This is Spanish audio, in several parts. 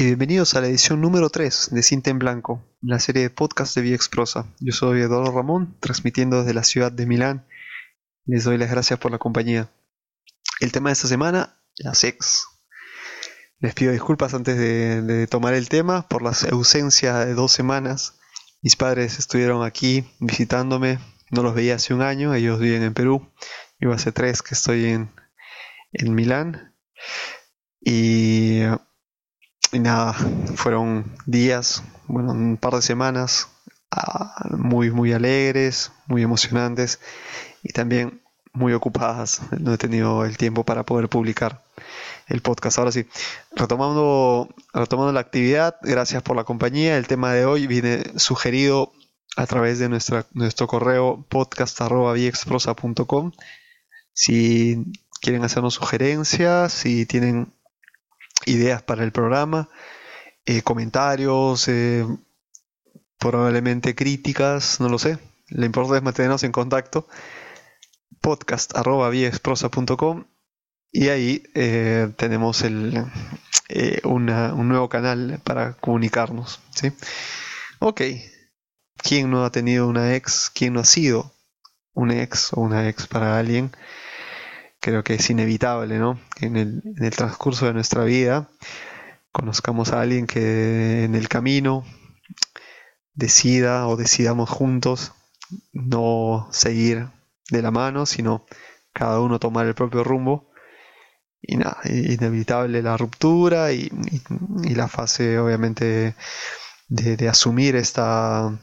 y bienvenidos a la edición número 3 de Cinta en Blanco, la serie de podcast de VX Prosa. Yo soy Eduardo Ramón, transmitiendo desde la ciudad de Milán. Les doy las gracias por la compañía. El tema de esta semana, la sex. Les pido disculpas antes de, de tomar el tema por la ausencia de dos semanas. Mis padres estuvieron aquí visitándome, no los veía hace un año, ellos viven en Perú. Yo hace tres que estoy en, en Milán. Y y nada, fueron días, bueno, un par de semanas ah, muy, muy alegres, muy emocionantes y también muy ocupadas. No he tenido el tiempo para poder publicar el podcast. Ahora sí, retomando, retomando la actividad, gracias por la compañía. El tema de hoy viene sugerido a través de nuestra, nuestro correo podcast.viexprosa.com. Si quieren hacernos sugerencias, si tienen ideas para el programa, eh, comentarios, eh, probablemente críticas, no lo sé. Lo importante es mantenernos en contacto. podcast.viexprosa.com y ahí eh, tenemos el, un nuevo canal para comunicarnos. ¿sí? Ok, ¿quién no ha tenido una ex? ¿Quién no ha sido un ex o una ex para alguien? Creo que es inevitable, ¿no? En el, en el transcurso de nuestra vida conozcamos a alguien que en el camino decida o decidamos juntos no seguir de la mano, sino cada uno tomar el propio rumbo. Y nada, inevitable la ruptura y, la fase obviamente de, asumir esta,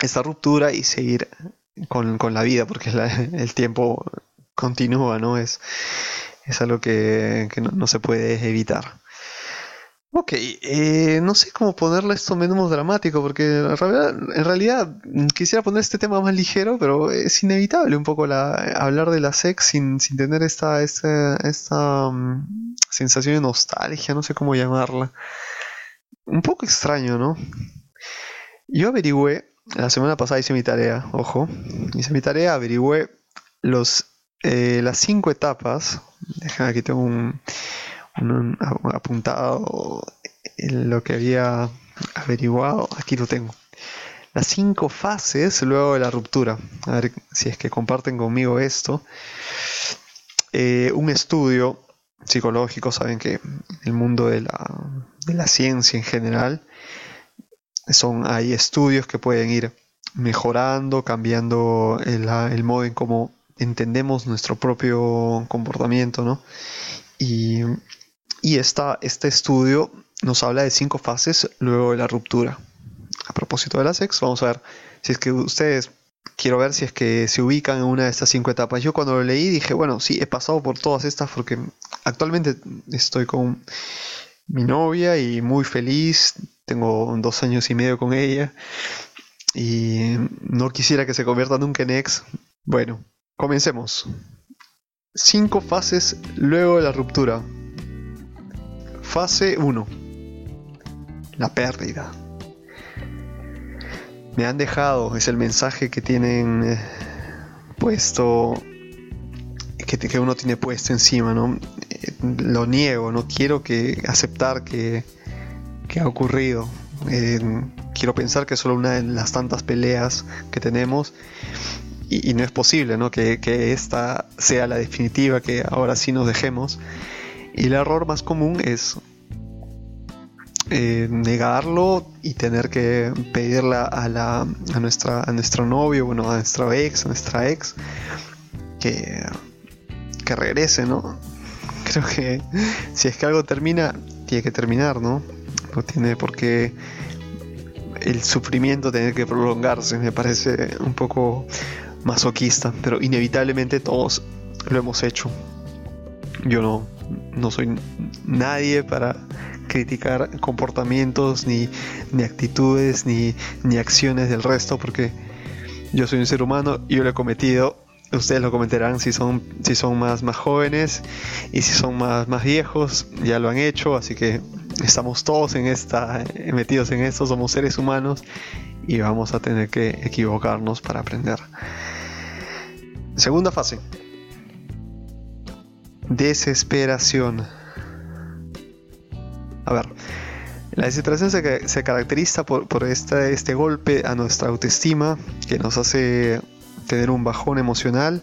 esta ruptura y seguir con, la vida, porque el tiempo continúa, ¿no? Es, es algo que, no, se puede evitar. Ok, eh, no sé cómo ponerle esto menos dramático, porque en realidad, quisiera poner este tema más ligero, pero es inevitable un poco la, hablar de la sex sin, tener esta, esta, esta mm, sensación de nostalgia, no sé cómo llamarla. Un poco extraño, ¿no? Yo averigüé, la semana pasada hice mi tarea, ojo, hice mi tarea, averigüé los eh, las cinco etapas, aquí tengo un, apuntado en lo que había averiguado, aquí lo tengo. Las cinco fases luego de la ruptura. A ver si es que comparten conmigo esto. Eh, un estudio psicológico, saben que el mundo de la, ciencia en general, son, hay estudios que pueden ir mejorando, cambiando el, el modo en cómo entendemos nuestro propio comportamiento, ¿no? Y, esta, este estudio nos habla de cinco fases luego de la ruptura. A propósito de la sex, vamos a ver si es que ustedes, quiero ver si es que se ubican en una de estas cinco etapas. Yo cuando lo leí dije, bueno, sí, he pasado por todas estas porque actualmente estoy con mi novia y muy feliz, tengo dos años y medio con ella y no quisiera que se convierta nunca en ex. Bueno, Comencemos. Cinco fases luego de la ruptura. Fase 1. La pérdida. Me han dejado, es el mensaje que tienen eh, puesto, que, que, uno tiene puesto encima, ¿no? Eh, lo niego, no quiero que aceptar que, que ha ocurrido. Eh, quiero pensar que es solo una de las tantas peleas que tenemos y, no es posible ¿no? Que, esta sea la definitiva, que ahora sí nos dejemos. Y el error más común es eh, negarlo y tener que pedirle a, la, a, nuestra, a nuestro novio, bueno, a nuestro ex, a nuestra ex, que, que regrese, ¿no? Creo que si es que algo termina, tiene que terminar, ¿no? No tiene por qué el sufrimiento tener que prolongarse, me parece un poco masoquista, pero inevitablemente todos lo hemos hecho. Yo no, no soy nadie para criticar comportamientos, ni, ni actitudes, ni, ni, acciones del resto, porque yo soy un ser humano y yo lo he cometido. Ustedes lo cometerán si son, si son más, más jóvenes y si son más, más viejos, ya lo han hecho, así que estamos todos en esta, metidos en esto, somos seres humanos y vamos a tener que equivocarnos para aprender. Segunda fase. Desesperación. A ver, La desesperación se, caracteriza por, este, este golpe a nuestra autoestima que nos hace tener un bajón emocional,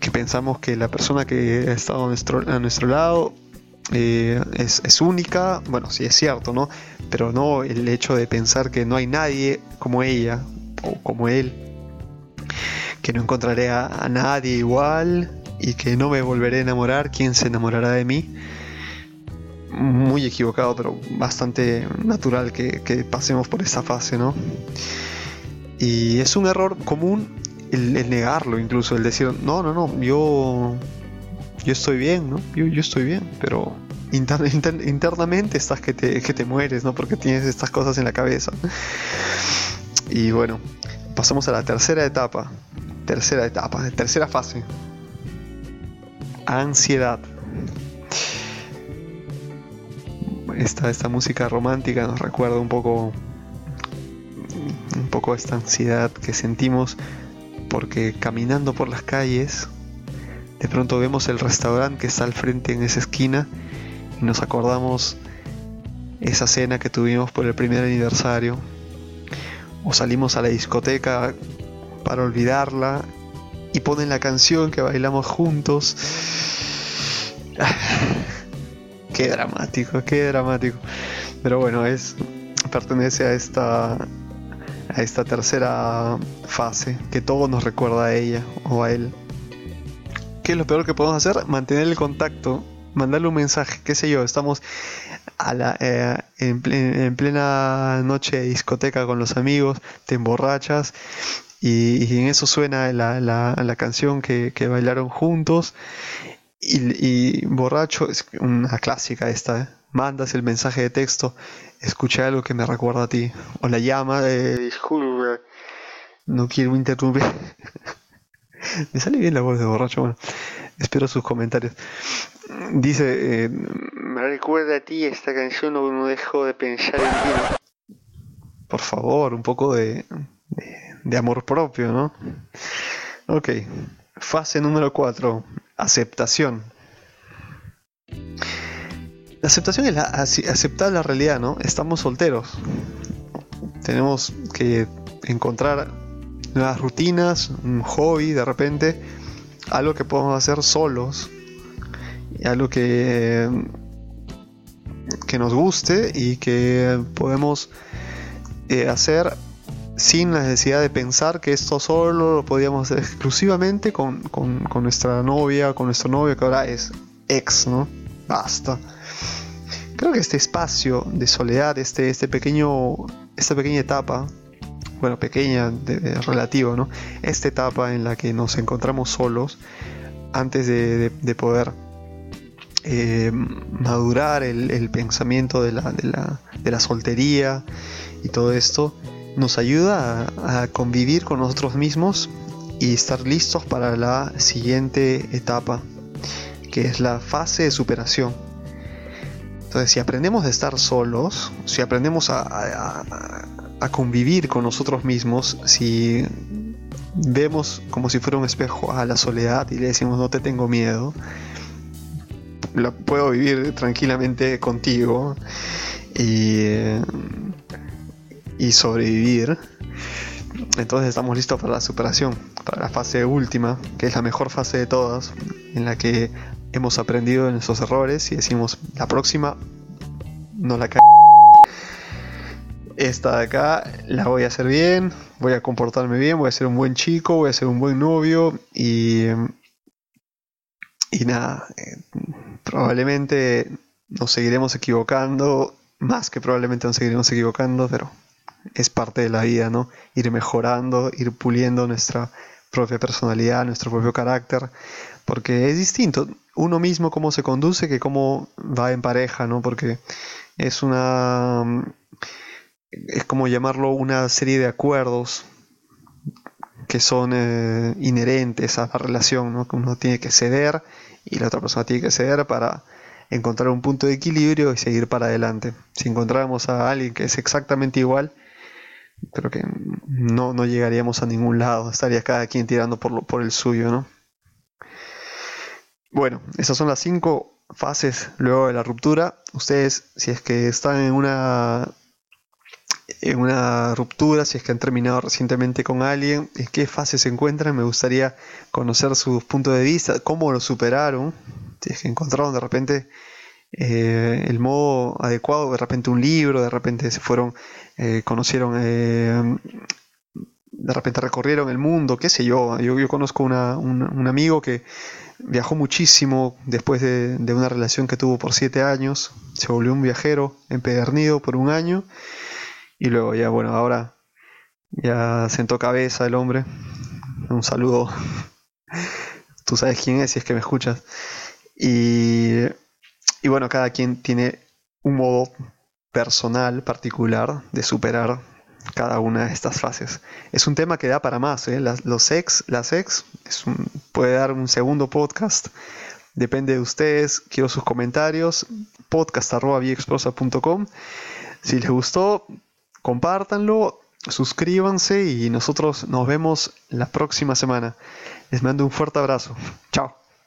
que pensamos que la persona que ha estado a nuestro, a nuestro lado eh, es, única, bueno, sí es cierto, ¿no? Pero no el hecho de pensar que no hay nadie como ella o como él, que no encontraré a, nadie igual y que no me volveré a enamorar, ¿quién se enamorará de mí? Muy equivocado, pero bastante natural que, pasemos por esa fase, ¿no? Y es un error común el, negarlo, incluso el decir, no, no, no, yo yo estoy bien, ¿no? Yo, yo estoy bien, pero internamente estás que te, que te mueres, ¿no? Porque tienes estas cosas en la cabeza. Y bueno, pasamos a la tercera etapa. Tercera etapa, tercera fase. Ansiedad. Esta, esta música romántica nos recuerda un poco un poco esta ansiedad que sentimos porque caminando por las calles de pronto vemos el restaurante que está al frente en esa esquina y nos acordamos esa cena que tuvimos por el primer aniversario. O salimos a la discoteca para olvidarla y ponen la canción que bailamos juntos. qué dramático, qué dramático. Pero bueno, es pertenece a esta a esta tercera fase que todo nos recuerda a ella o a él. ¿Qué es lo peor que podemos hacer? Mantener el contacto, mandarle un mensaje, qué sé yo, estamos a la, eh, en, plena noche de discoteca con los amigos, te emborrachas y, en eso suena la, la, canción que, bailaron juntos y, borracho, es una clásica esta, ¿eh? mandas el mensaje de texto, escucha algo que me recuerda a ti, o la llama, eh, disculpe, no quiero interrumpir. Me sale bien la voz de borracho, bueno. Espero sus comentarios. Dice, eh, me recuerda a ti esta canción, no, no dejo de pensar en ti. Por favor, un poco de, de, amor propio, ¿no? Ok, fase número 4, aceptación. La aceptación es la, aceptar la realidad, ¿no? Estamos solteros. Tenemos que encontrar nuevas rutinas, un hobby de repente, algo que podemos hacer solos, algo que, que nos guste y que podemos eh, hacer sin la necesidad de pensar que esto solo lo podíamos hacer exclusivamente con, nuestra novia, con nuestro novio que ahora es ex, ¿no? Basta. Creo que este espacio de soledad, este, este pequeño, esta pequeña etapa bueno, pequeña, de, relativo, ¿no? Esta etapa en la que nos encontramos solos antes de, poder eh, madurar el, pensamiento de la, de, la, soltería y todo esto, nos ayuda a, convivir con nosotros mismos y estar listos para la siguiente etapa, que es la fase de superación. Entonces, si aprendemos de estar solos, si aprendemos a, a convivir con nosotros mismos, si vemos como si fuera un espejo a la soledad y le decimos no te tengo miedo, la puedo vivir tranquilamente contigo y, y sobrevivir. Entonces estamos listos para la superación, para la fase última, que es la mejor fase de todas, en la que hemos aprendido de nuestros errores y decimos la próxima no la caemos esta de acá la voy a hacer bien, voy a comportarme bien, voy a ser un buen chico, voy a ser un buen novio y, y nada, eh, probablemente nos seguiremos equivocando, más que probablemente nos seguiremos equivocando, pero es parte de la vida, ¿no? Ir mejorando, ir puliendo nuestra propia personalidad, nuestro propio carácter, porque es distinto uno mismo cómo se conduce que cómo va en pareja, ¿no? Porque es una es como llamarlo una serie de acuerdos que son eh, inherentes a la relación, ¿no? que uno tiene que ceder y la otra persona tiene que ceder para encontrar un punto de equilibrio y seguir para adelante. Si encontráramos a alguien que es exactamente igual, creo que no, no llegaríamos a ningún lado, estaría cada quien tirando por, lo, por el suyo. ¿no? Bueno, esas son las cinco fases luego de la ruptura. Ustedes, si es que están en una en una ruptura, si es que han terminado recientemente con alguien, en qué fase se encuentran, me gustaría conocer sus puntos de vista, cómo lo superaron, si es que encontraron de repente eh, el modo adecuado, de repente un libro, de repente se fueron, eh, conocieron, eh, de repente recorrieron el mundo, qué sé yo, yo, conozco un, amigo que viajó muchísimo después de, de una relación que tuvo por siete años, se volvió un viajero empedernido por un año y luego ya, bueno, ahora ya sentó cabeza el hombre. Un saludo. Tú sabes quién es si es que me escuchas. Y, y bueno, cada quien tiene un modo personal, particular, de superar cada una de estas fases. Es un tema que da para más. ¿eh? Las, los ex, las ex, puede dar un segundo podcast. Depende de ustedes. Quiero sus comentarios. podcast.viexprosa.com. Si les gustó, compártanlo, suscríbanse y nosotros nos vemos la próxima semana. Les mando un fuerte abrazo. Chao.